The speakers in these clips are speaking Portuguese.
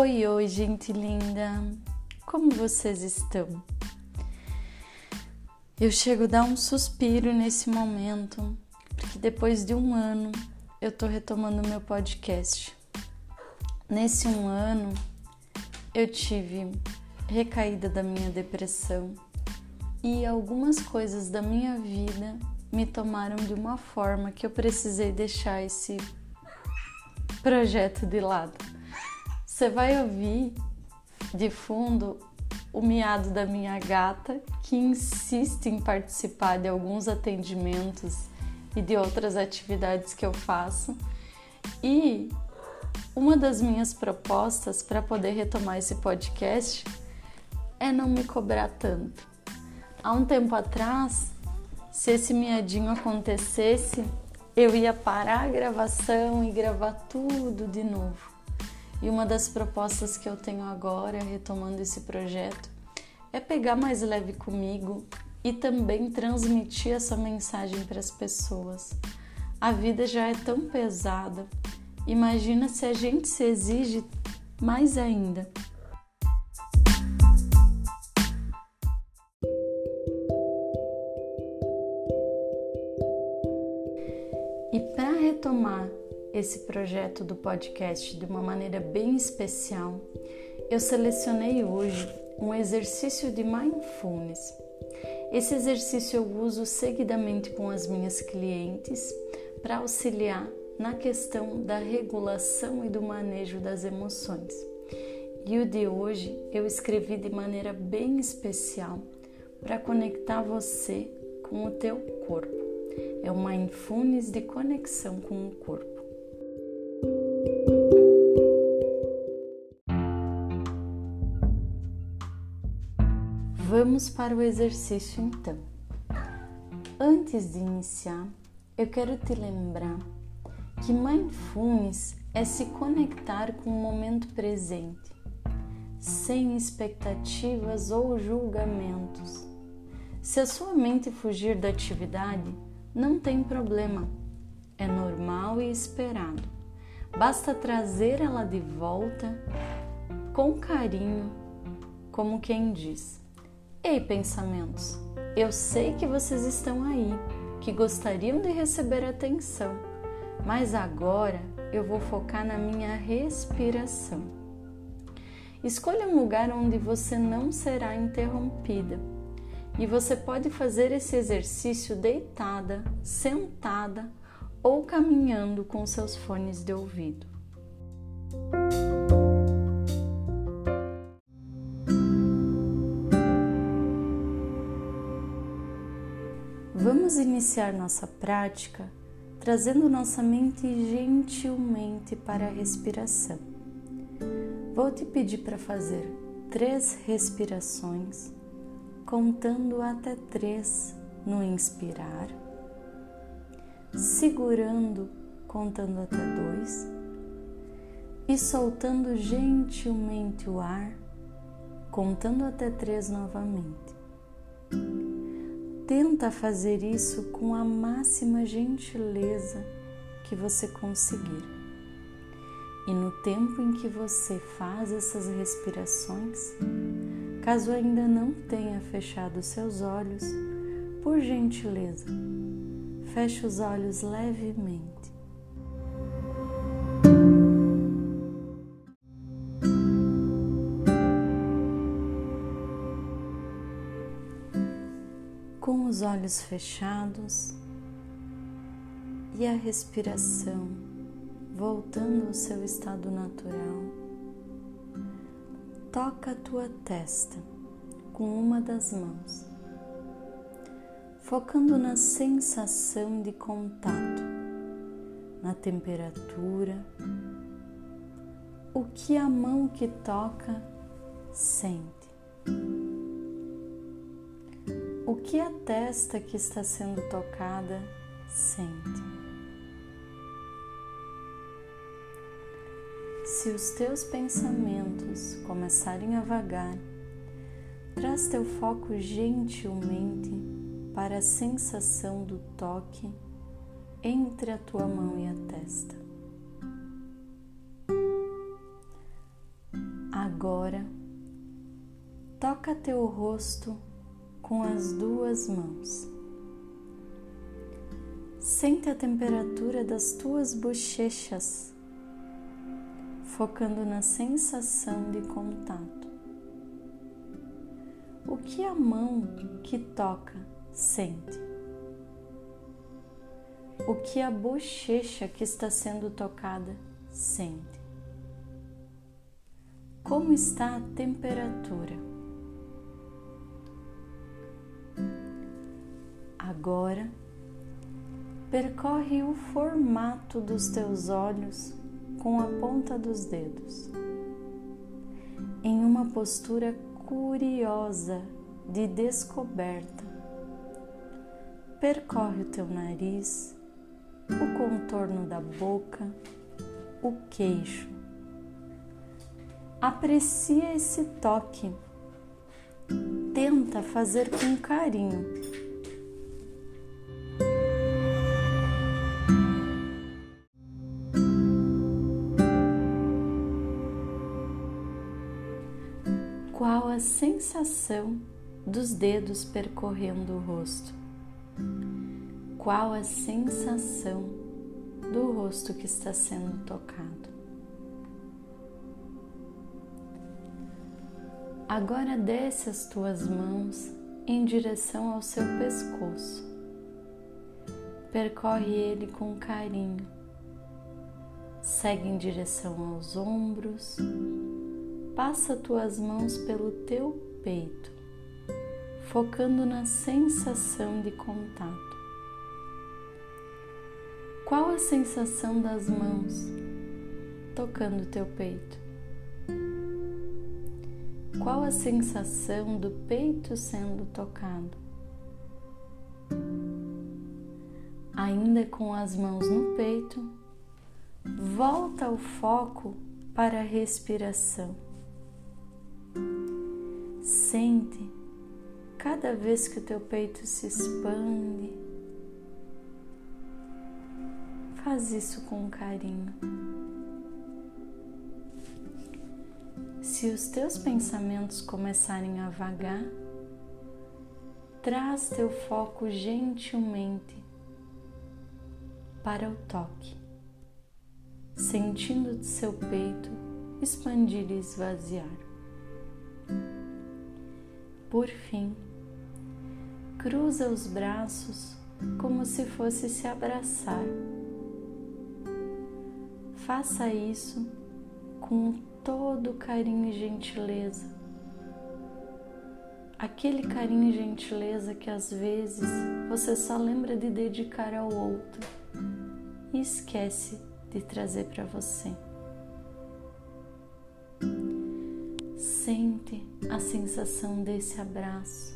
Oi, oi, gente linda! Como vocês estão? Eu chego a dar um suspiro nesse momento, porque depois de um ano eu tô retomando meu podcast. Nesse um ano eu tive recaída da minha depressão e algumas coisas da minha vida me tomaram de uma forma que eu precisei deixar esse projeto de lado. Você vai ouvir de fundo o miado da minha gata, que insiste em participar de alguns atendimentos e de outras atividades que eu faço. E uma das minhas propostas para poder retomar esse podcast é não me cobrar tanto. Há um tempo atrás, se esse miadinho acontecesse, eu ia parar a gravação e gravar tudo de novo. E uma das propostas que eu tenho agora, retomando esse projeto, é pegar mais leve comigo e também transmitir essa mensagem para as pessoas. A vida já é tão pesada, imagina se a gente se exige mais ainda. E para retomar esse projeto do podcast de uma maneira bem especial, eu selecionei hoje um exercício de mindfulness. Esse exercício eu uso seguidamente com as minhas clientes para auxiliar na questão da regulação e do manejo das emoções. E o de hoje eu escrevi de maneira bem especial para conectar você com o teu corpo. É o mindfulness de conexão com o corpo. Vamos para o exercício então. Antes de iniciar, eu quero te lembrar que mindfulness é se conectar com o momento presente, sem expectativas ou julgamentos. Se a sua mente fugir da atividade, não tem problema, é normal e esperado. Basta trazer ela de volta com carinho, como quem diz: Ei, pensamentos, eu sei que vocês estão aí, que gostariam de receber atenção, mas agora eu vou focar na minha respiração. Escolha um lugar onde você não será interrompida. E você pode fazer esse exercício deitada, sentada ou caminhando com seus fones de ouvido. Vamos iniciar nossa prática trazendo nossa mente gentilmente para a respiração. Vou te pedir para fazer três respirações, contando até três no inspirar, segurando, contando até dois e soltando gentilmente o ar, contando até três novamente. Tenta fazer isso com a máxima gentileza que você conseguir. E no tempo em que você faz essas respirações, caso ainda não tenha fechado seus olhos, por gentileza, feche os olhos levemente. Com os olhos fechados e a respiração voltando ao seu estado natural. Toca a tua testa com uma das mãos, focando na sensação de contato, na temperatura, o que a mão que toca sente o que a testa que está sendo tocada sente. Se os teus pensamentos começarem a vagar, traz teu foco gentilmente para a sensação do toque entre a tua mão e a testa. Agora, toca teu rosto com as duas mãos. Sente a temperatura das tuas bochechas, focando na sensação de contato. O que a mão que toca sente? O que a bochecha que está sendo tocada sente? Como está a temperatura? Agora, percorre o formato dos teus olhos com a ponta dos dedos, em uma postura curiosa de descoberta. Percorre o teu nariz, o contorno da boca, o queixo Aprecia esse toque. Tenta fazer com carinho. A sensação dos dedos percorrendo o rosto? Qual a sensação do rosto que está sendo tocado? Agora desce as tuas mãos em direção ao seu pescoço. Percorre ele com carinho. Segue em direção aos ombros. Passa tuas mãos pelo teu peito, focando na sensação de contato. Qual a sensação das mãos tocando teu peito? Qual a sensação do peito sendo tocado? Ainda com as mãos no peito, volta o foco para a respiração. Sente cada vez que o teu peito se expande. Faz isso com carinho. Se os teus pensamentos começarem a vagar, traz teu foco gentilmente para o toque, sentindo seu peito expandir e esvaziar. Por fim, cruza os braços como se fosse se abraçar. Faça isso com todo carinho e gentileza. Aquele carinho e gentileza que às vezes você só lembra de dedicar ao outro e esquece de trazer para você. Sente a sensação desse abraço.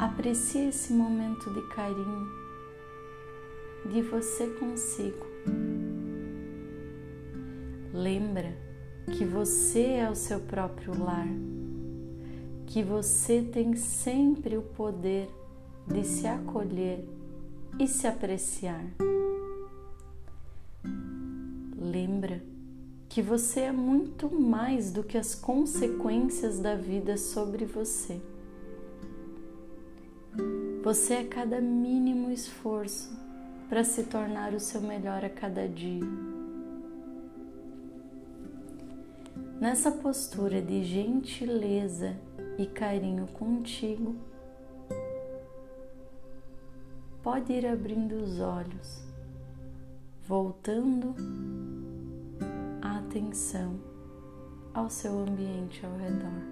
Aprecie esse momento de carinho de você consigo. Lembra que você é o seu próprio lar, que você tem sempre o poder de se acolher e se apreciar. Lembra que você é muito mais do que as consequências da vida sobre você. Você é cada mínimo esforço para se tornar o seu melhor a cada dia. Nessa postura de gentileza e carinho contigo, pode ir abrindo os olhos, voltando atenção ao seu ambiente ao redor.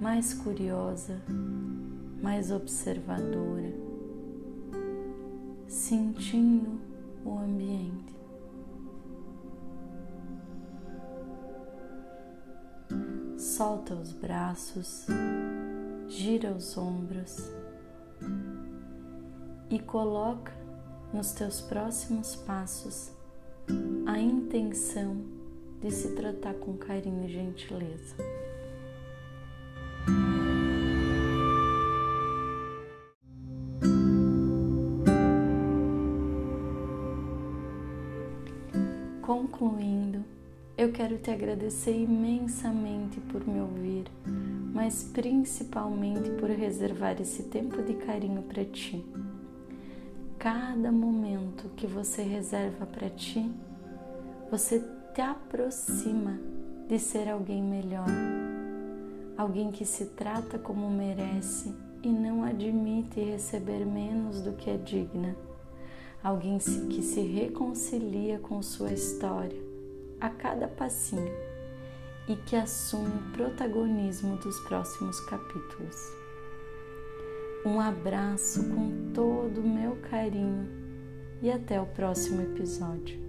Mais curiosa, mais observadora, sentindo o ambiente. solta os braços, gira os ombros e coloca nos teus próximos passos a intenção de se tratar com carinho e gentileza. Concluindo, eu quero te agradecer imensamente por me ouvir, mas principalmente por reservar esse tempo de carinho para ti. Cada momento que você reserva para ti, você te aproxima de ser alguém melhor, alguém que se trata como merece e não admite receber menos do que é digna, alguém que se reconcilia com sua história a cada passinho e que assume o protagonismo dos próximos capítulos. Um abraço com todo o meu carinho e até o próximo episódio.